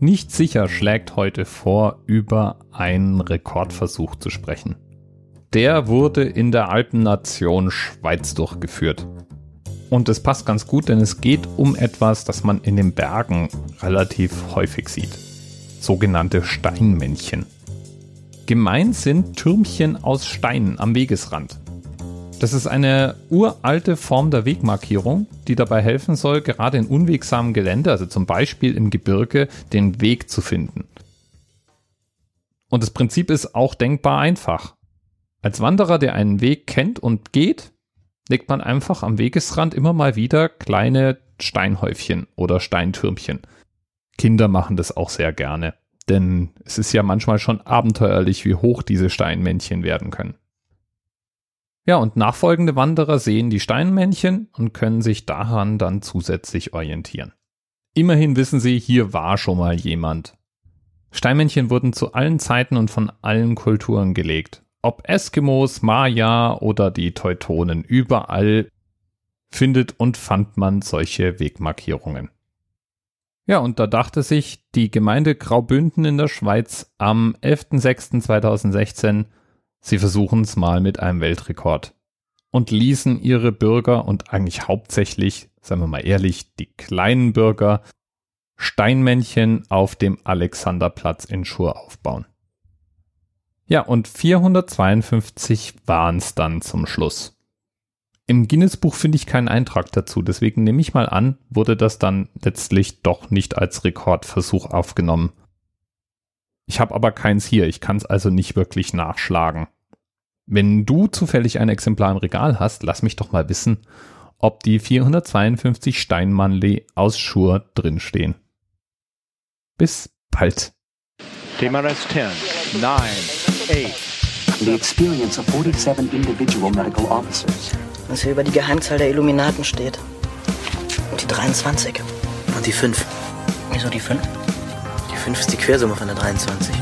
Nicht sicher schlägt heute vor, über einen Rekordversuch zu sprechen. Der wurde in der Alpennation Schweiz durchgeführt. Und es passt ganz gut, denn es geht um etwas, das man in den Bergen relativ häufig sieht. Sogenannte Steinmännchen. Gemeint sind Türmchen aus Steinen am Wegesrand. Das ist eine uralte Form der Wegmarkierung, die dabei helfen soll, gerade in unwegsamem Gelände, also zum Beispiel im Gebirge, den Weg zu finden. Und das Prinzip ist auch denkbar einfach. Als Wanderer, der einen Weg kennt und geht, legt man einfach am Wegesrand immer mal wieder kleine Steinhäufchen oder Steintürmchen. Kinder machen das auch sehr gerne, denn es ist ja manchmal schon abenteuerlich, wie hoch diese Steinmännchen werden können. Ja, und nachfolgende Wanderer sehen die Steinmännchen und können sich daran dann zusätzlich orientieren. Immerhin wissen sie, hier war schon mal jemand. Steinmännchen wurden zu allen Zeiten und von allen Kulturen gelegt. Ob Eskimos, Maya oder die Teutonen, überall findet und fand man solche Wegmarkierungen. Ja, und da dachte sich die Gemeinde Graubünden in der Schweiz am 11.06.2016, Sie versuchen es mal mit einem Weltrekord und ließen ihre Bürger und eigentlich hauptsächlich, sagen wir mal ehrlich, die kleinen Bürger Steinmännchen auf dem Alexanderplatz in Schur aufbauen. Ja, und 452 waren es dann zum Schluss. Im Guinness-Buch finde ich keinen Eintrag dazu, deswegen nehme ich mal an, wurde das dann letztlich doch nicht als Rekordversuch aufgenommen. Ich habe aber keins hier, ich kann es also nicht wirklich nachschlagen. Wenn du zufällig ein Exemplar im Regal hast, lass mich doch mal wissen, ob die 452 Steinmannli aus Schur drinstehen. Bis bald. TMRS 10, 9, 8. The experience of 47 individual medical officers. Was hier über die Geheimzahl der Illuminaten steht. Und die 23. Und die 5. Wieso die 5? Die 5 ist die Quersumme von der 23.